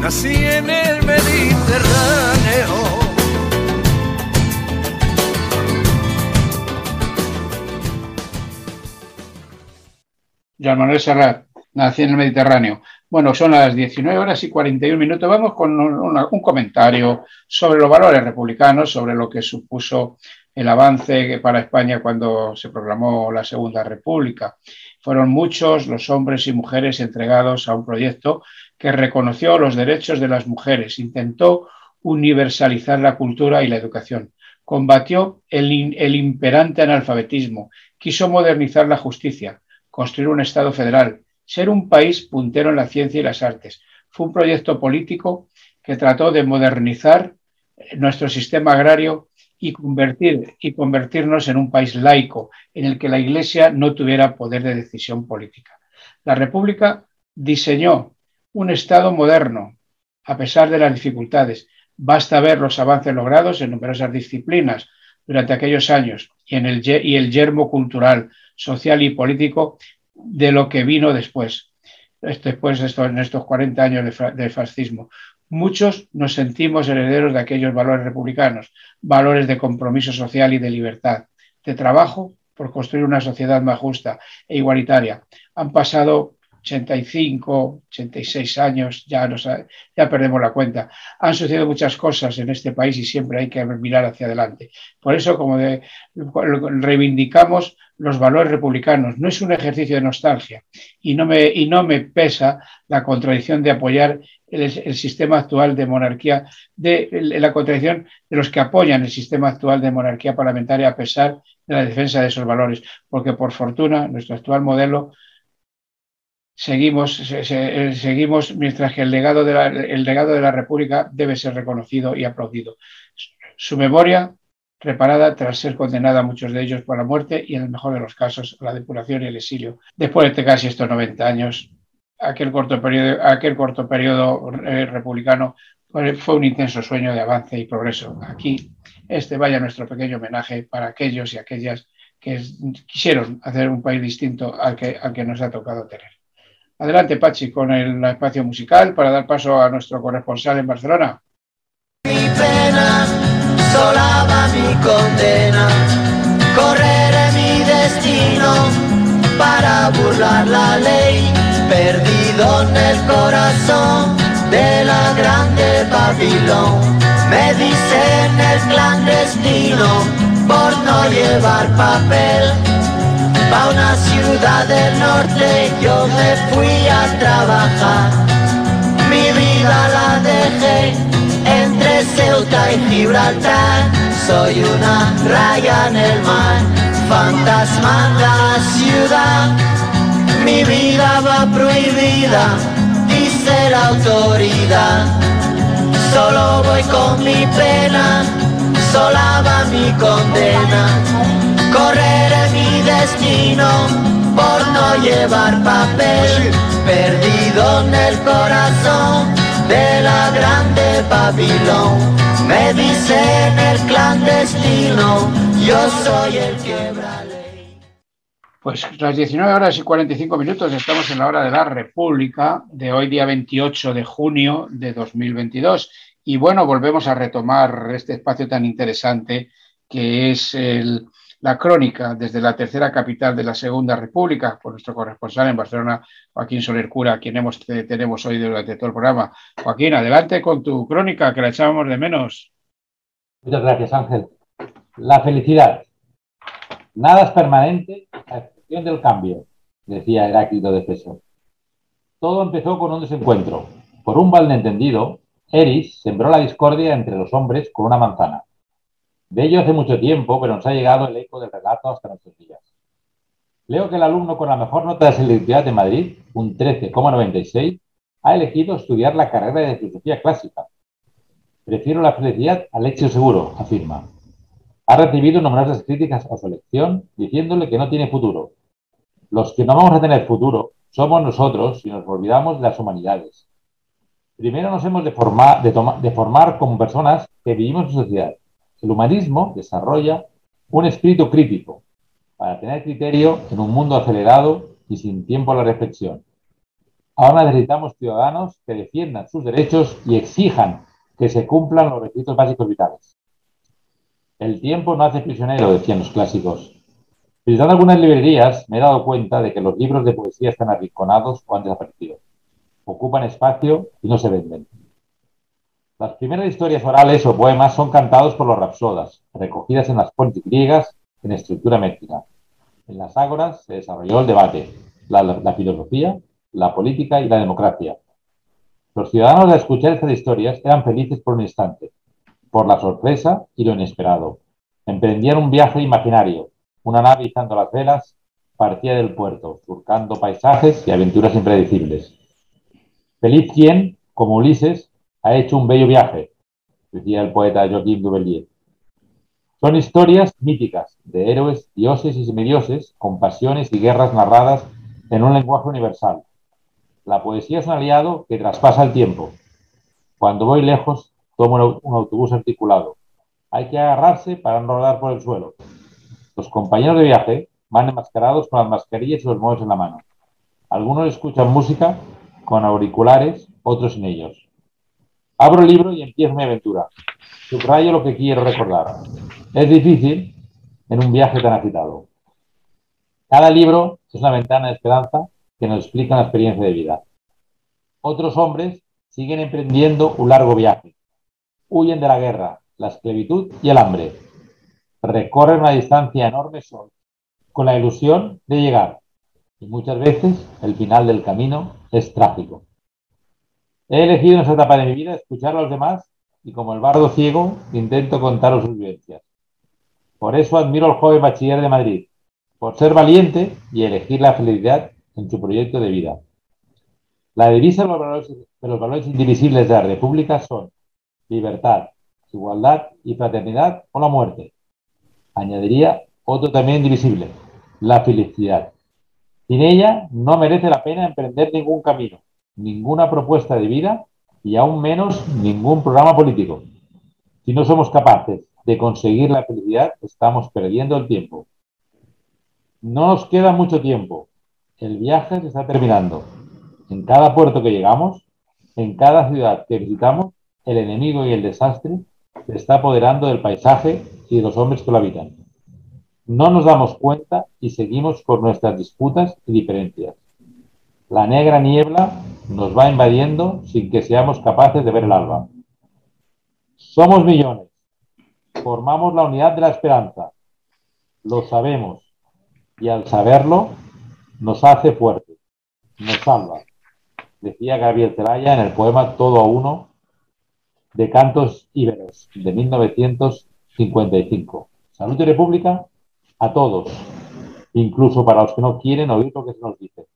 Nací en el Mediterráneo. Joan Manuel Serrat, nací en el Mediterráneo. Bueno, son las 19 horas y 41 minutos. Vamos con un comentario sobre los valores republicanos, sobre lo que supuso el avance para España cuando se proclamó la Segunda República. Fueron muchos los hombres y mujeres entregados a un proyecto que reconoció los derechos de las mujeres, intentó universalizar la cultura y la educación, combatió el, el imperante analfabetismo, quiso modernizar la justicia, construir un Estado federal, ser un país puntero en la ciencia y las artes. Fue un proyecto político que trató de modernizar nuestro sistema agrario y, convertir, y convertirnos en un país laico en el que la Iglesia no tuviera poder de decisión política. La República diseñó un Estado moderno, a pesar de las dificultades. Basta ver los avances logrados en numerosas disciplinas durante aquellos años y, en el, y el yermo cultural, social y político de lo que vino después, después de en estos 40 años de fascismo. Muchos nos sentimos herederos de aquellos valores republicanos, valores de compromiso social y de libertad, de trabajo por construir una sociedad más justa e igualitaria. Han pasado 85, 86 años, ya, nos, ya perdemos la cuenta. Han sucedido muchas cosas en este país y siempre hay que mirar hacia adelante. Por eso, como de, reivindicamos los valores republicanos, no es un ejercicio de nostalgia y no me, y no me pesa la contradicción de apoyar el, el sistema actual de monarquía, de, la contradicción de los que apoyan el sistema actual de monarquía parlamentaria a pesar de la defensa de esos valores, porque por fortuna nuestro actual modelo seguimos, se, se, seguimos mientras que el legado, de la, el República debe ser reconocido y aplaudido. Su memoria reparada tras ser condenada muchos de ellos por la muerte y en el mejor de los casos la depuración y el exilio. Después de casi estos 90 años, aquel corto periodo, eh, republicano fue, un intenso sueño de avance y progreso. Aquí este vaya nuestro pequeño homenaje para aquellos y aquellas que quisieron hacer un país distinto al que nos ha tocado tener. Adelante, Pachi, con el espacio musical para dar paso a nuestro corresponsal en Barcelona. Mi pena, sola va mi condena, correré mi destino para burlar la ley, perdido en el corazón de la grande Babilón. Me dicen el clandestino por no llevar papel a una ciudad del norte yo me fui a trabajar. Mi vida la dejé entre Ceuta y Gibraltar. Soy una raya en el mar, fantasma en la ciudad. Mi vida va prohibida, dice la autoridad. Solo voy con mi pena, sola va mi condena. Correré mi destino por no llevar papel, perdido en el corazón de la grande Babilón. Me dicen el clandestino, yo soy el quebra Pues las 19 horas y 45 minutos estamos en la hora de la República de hoy día 28 de junio de 2022. Y bueno, volvemos a retomar este espacio tan interesante que es el, la crónica desde la tercera capital de la Segunda República, por nuestro corresponsal en Barcelona, Joaquín Soler Cura, quien hemos, tenemos hoy durante todo el programa. Joaquín, adelante con tu crónica, que la echábamos de menos. Muchas gracias, Ángel. La felicidad. Nada es permanente a excepción del cambio, decía Heráclito de Feso. Todo empezó con un desencuentro. Por un malentendido, Eris sembró la discordia entre los hombres con una manzana. De ello hace mucho tiempo, pero nos ha llegado el eco del relato hasta nuestros días. Leo que el alumno con la mejor nota de selectividad de Madrid, un 13,96, ha elegido estudiar la carrera de filosofía clásica. Prefiero la felicidad al hecho seguro, afirma. Ha recibido numerosas críticas a su elección, diciéndole que no tiene futuro. Los que no vamos a tener futuro somos nosotros si nos olvidamos de las humanidades. Primero nos hemos de formar, de, de formar como personas que vivimos en sociedad el humanismo desarrolla un espíritu crítico para tener criterio en un mundo acelerado y sin tiempo a la reflexión. Ahora necesitamos ciudadanos que defiendan sus derechos y exijan que se cumplan los requisitos básicos vitales. El tiempo no hace prisionero, decían los clásicos. Visitando algunas librerías me he dado cuenta de que los libros de poesía están arrinconados o han desaparecido. ocupan espacio y no se venden. Las primeras historias orales o poemas son cantados por los rapsodas, recogidas en las fuentes griegas en estructura métrica. En las ágoras se desarrolló el debate, la, filosofía, la política y la democracia. Los ciudadanos al escuchar estas historias eran felices por un instante, por la sorpresa y lo inesperado. Emprendían un viaje imaginario, una nave izando las velas partía del puerto, surcando paisajes y aventuras impredecibles. Feliz quien, como Ulises, ha hecho un bello viaje, decía el poeta Joaquín Duvelier. Son historias míticas de héroes, dioses y semidioses, con pasiones y guerras narradas en un lenguaje universal. La poesía es un aliado que traspasa el tiempo. Cuando voy lejos, tomo un autobús articulado. Hay que agarrarse para no rodar por el suelo. Los compañeros de viaje van enmascarados con las mascarillas y los modos en la mano. Algunos escuchan música con auriculares, otros sin ellos. Abro el libro y empiezo mi aventura. Subrayo lo que quiero recordar. Es difícil en un viaje tan agitado. Cada libro es una ventana de esperanza que nos explica la experiencia de vida. Otros hombres siguen emprendiendo un largo viaje. Huyen de la guerra, la esclavitud y el hambre. Recorren una distancia enorme con la ilusión de llegar. Y muchas veces el final del camino es trágico. He elegido en esta etapa de mi vida escuchar a los demás y como el bardo ciego intento contar sus vivencias. Por eso admiro al joven bachiller de Madrid, por ser valiente y elegir la felicidad en su proyecto de vida. La divisa de los valores, de los valores indivisibles de la República son libertad, igualdad y fraternidad o la muerte. Añadiría otro también indivisible, la felicidad. Sin ella no merece la pena emprender ningún camino, ninguna propuesta de vida y aún menos ningún programa político. Si no somos capaces de conseguir la felicidad, estamos perdiendo el tiempo. No nos queda mucho tiempo. El viaje se está terminando. En cada puerto que llegamos, en cada ciudad que visitamos, el enemigo y el desastre se está apoderando del paisaje y de los hombres que lo habitan. No nos damos cuenta y seguimos con nuestras disputas y diferencias. La negra niebla nos va invadiendo sin que seamos capaces de ver el alba. Somos millones. Formamos la unidad de la esperanza. Lo sabemos. Y al saberlo, nos hace fuertes. Nos salva. Decía Gabriel Celaya en el poema Todo a uno de Cantos Íberos de 1955. Salud y República a todos, incluso para los que no quieren oír lo que se nos dice.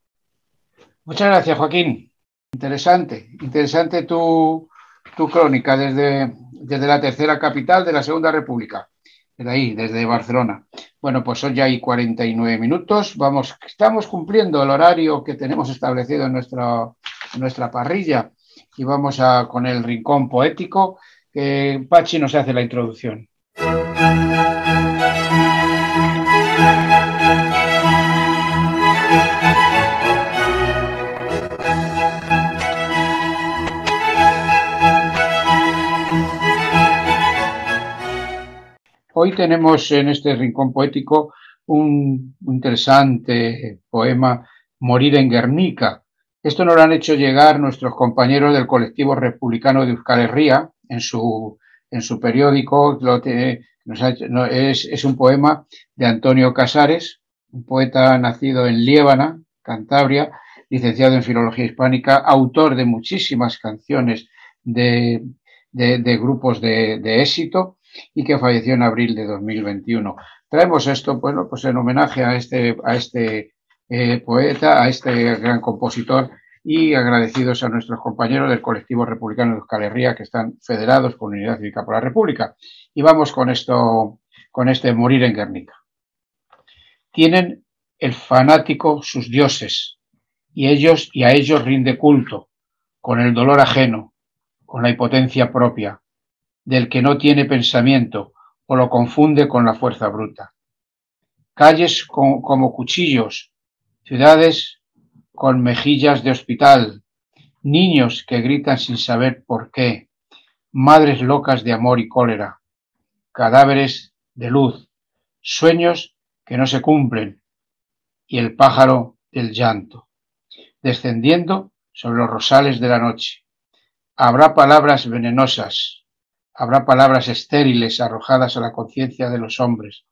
Muchas gracias, Joaquín. Interesante, interesante tu, tu crónica desde, desde la tercera capital de la Segunda República, desde ahí, desde Barcelona. Bueno, pues son ya ahí 49 minutos. Vamos, estamos cumpliendo el horario que tenemos establecido en nuestra, nuestra parrilla y vamos a, con el rincón poético. Pachi nos hace la introducción. Hoy tenemos en este rincón poético un interesante poema, Morir en Guernica. Esto nos lo han hecho llegar nuestros compañeros del colectivo republicano de Euskal Herria en su, en su periódico. Lo es, un poema de Antonio Casares, un poeta nacido en Liébana, Cantabria, licenciado en Filología Hispánica, autor de muchísimas canciones de, de- grupos de éxito y que falleció en abril de 2021. Traemos esto, bueno, pues en homenaje a este, a este eh, poeta, a este gran compositor y agradecidos a nuestros compañeros del colectivo republicano de Euskal Herria que están federados con Unidad Cívica por la República. Y vamos con esto, con este morir en Guernica. Tienen el fanático sus dioses y ellos y a ellos rinde culto con el dolor ajeno, con la impotencia propia del que no tiene pensamiento o lo confunde con la fuerza bruta. Calles como cuchillos, ciudades con mejillas de hospital, niños que gritan sin saber por qué, madres locas de amor y cólera, cadáveres de luz, sueños que no se cumplen y el pájaro del llanto, descendiendo sobre los rosales de la noche. Habrá palabras venenosas, habrá palabras estériles arrojadas a la conciencia de los hombres,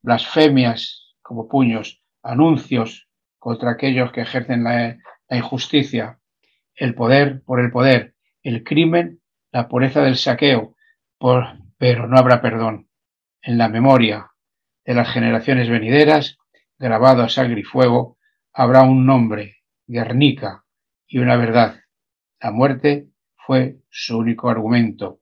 blasfemias como puños, anuncios contra aquellos que ejercen la, injusticia, el poder por el poder, el crimen, la pureza del saqueo, pero no habrá perdón. En la memoria de las generaciones venideras, grabado a sangre y fuego, habrá un nombre, Guernica, y una verdad. La muerte fue su único argumento.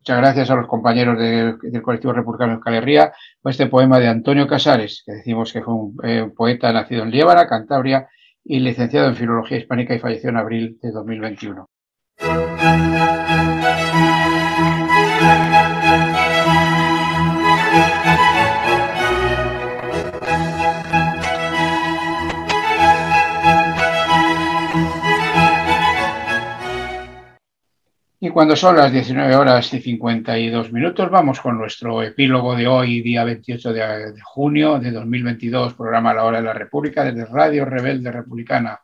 Muchas gracias a los compañeros del colectivo republicano Euskal por este poema de Antonio Casares, que decimos que fue un, eh, poeta nacido en Liébana, Cantabria, y licenciado en Filología Hispánica y falleció en abril de 2021. Y cuando son las 19 horas y 52 minutos, vamos con nuestro epílogo de hoy, día 28 de, junio de 2022, programa La Hora de la República, desde Radio Rebelde Republicana.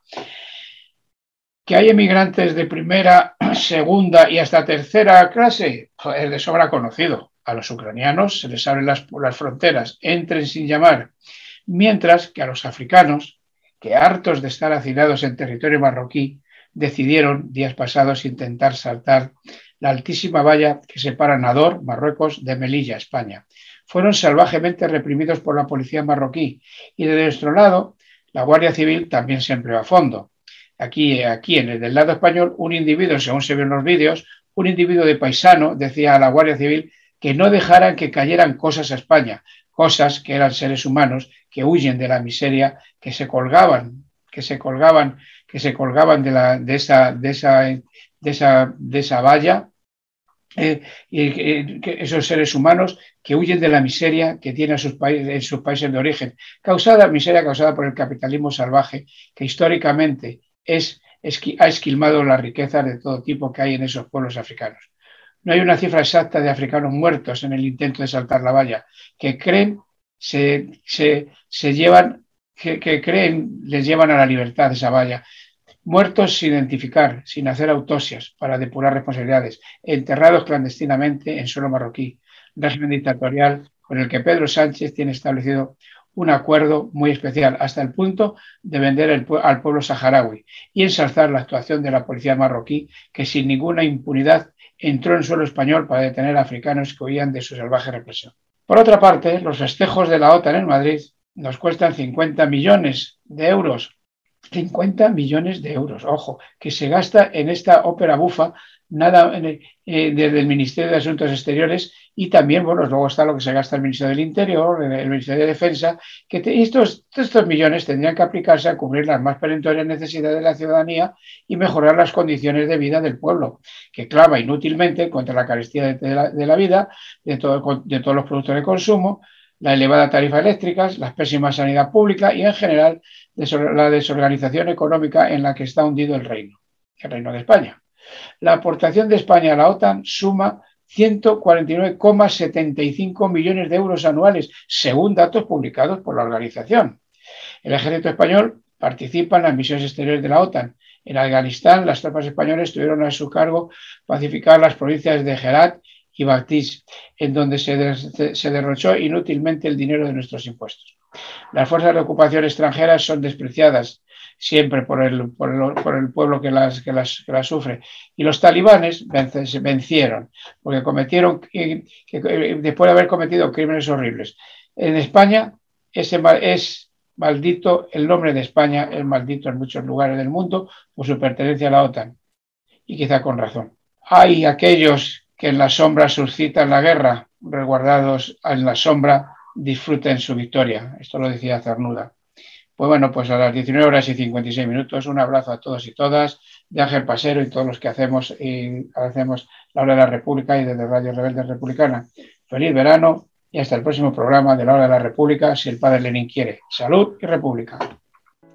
Que hay emigrantes de primera, segunda y hasta tercera clase, es de sobra conocido. A los ucranianos se les abren las, las fronteras, entren sin llamar, mientras que a los africanos, que hartos de estar hacinados en territorio marroquí, decidieron días pasados intentar saltar la altísima valla que separa Nador, Marruecos, de Melilla, España. Fueron salvajemente reprimidos por la policía marroquí y de nuestro lado, la Guardia Civil también se empleó a fondo. Aquí, aquí en el lado español, un individuo, según se ven en los vídeos, un individuo de paisano decía a la Guardia Civil que no dejaran que cayeran cosas a España, cosas que eran seres humanos que huyen de la miseria, que se colgaban, que se colgaban que se colgaban de, la, de, esa, de, esa, de, esa, de esa valla, eh, esos seres humanos que huyen de la miseria que tienen sus en sus países de origen, causada, miseria causada por el capitalismo salvaje, que históricamente es, ha esquilmado la riqueza de todo tipo que hay en esos pueblos africanos. No hay una cifra exacta de africanos muertos en el intento de saltar la valla, que creen se, se, se llevan que, creen les llevan a la libertad esa valla. Muertos sin identificar, sin hacer autopsias para depurar responsabilidades, enterrados clandestinamente en suelo marroquí, régimen dictatorial con el que Pedro Sánchez tiene establecido un acuerdo muy especial, hasta el punto de vender al pueblo saharaui y ensalzar la actuación de la policía marroquí, que sin ninguna impunidad entró en suelo español para detener a africanos que huían de su salvaje represión. Por otra parte, los festejos de la OTAN en Madrid nos cuestan 50 millones de euros. 50 millones de euros, ojo, que se gasta en esta ópera bufa, nada eh, desde el Ministerio de Asuntos Exteriores y también, bueno, luego está lo que se gasta el Ministerio del Interior, el Ministerio de Defensa, que estos, estos millones tendrían que aplicarse a cubrir las más perentorias necesidades de la ciudadanía y mejorar las condiciones de vida del pueblo, que clava inútilmente contra la carestía de, la, vida, de, de todos los productos de consumo, la elevada tarifa eléctrica, la pésima sanidad pública y, en general, la desorganización económica en la que está hundido el reino, el reino de España. La aportación de España a la OTAN suma 149,75 millones de euros anuales, según datos publicados por la organización. El ejército español participa en las misiones exteriores de la OTAN. En Afganistán, las tropas españolas tuvieron a su cargo pacificar las provincias de Herat y Baptiste, en donde se, derrochó inútilmente el dinero de nuestros impuestos. Las fuerzas de ocupación extranjeras son despreciadas siempre por el, pueblo que las, sufre. Y los talibanes vencieron, porque cometieron, después de haber cometido crímenes horribles. En España ese, es maldito, el nombre de España es maldito en muchos lugares del mundo por su pertenencia a la OTAN. Y quizá con razón. Hay aquellos que en la sombra suscitan la guerra, resguardados en la sombra, disfruten su victoria. Esto lo decía Cernuda. Pues bueno, pues a las 19 horas y 56 minutos, un abrazo a todos y todas, de Ángel Pasero y todos los que hacemos y hacemos la hora de la República y desde Radio Rebelde Republicana. Feliz verano y hasta el próximo programa de la hora de la República, si el padre Lenin quiere. Salud y República.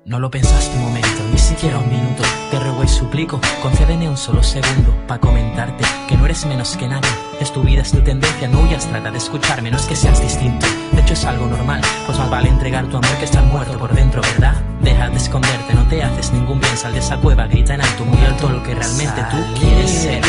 No lo pensaste un momento, siquiera un minuto. Te suplico, concédeme un solo segundo para comentarte que no eres menos que nadie. Es tu vida, es tu tendencia, no huyas, trata de escucharme, no es que seas distinto. De hecho es algo normal, pues más vale entregar tu amor que estar muerto por dentro, ¿verdad? Deja de esconderte, no te haces ningún bien, sal de esa cueva, grita en alto, muy alto lo que realmente tú quieres ser.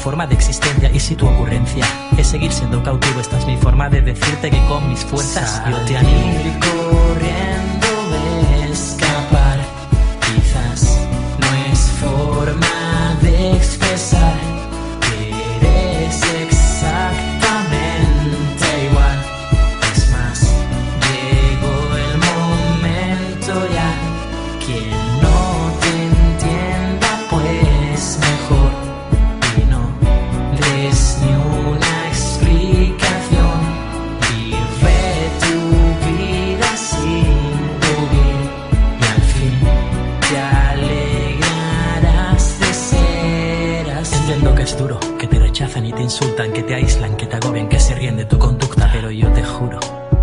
Forma de existencia y si tu ocurrencia es seguir siendo cautivo, esta es mi forma de decirte que con mis fuerzas yo te animo. Duro, que te rechazan y te insultan, que te aíslan, que te agobian, que se ríen de tu conducta, pero yo te juro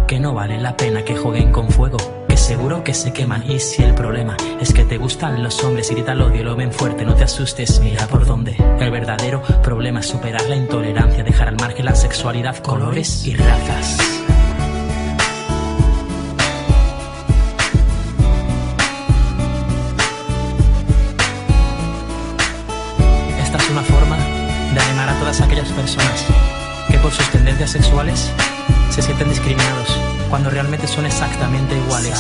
que no vale la pena que jueguen con fuego, que seguro que se queman y si el problema es que te gustan los hombres grita el odio, lo ven fuerte, no te asustes, mira por dónde. El verdadero problema es superar la intolerancia, dejar al margen la sexualidad, colores y razas. Personas que por sus tendencias sexuales se sienten discriminados cuando realmente son exactamente iguales.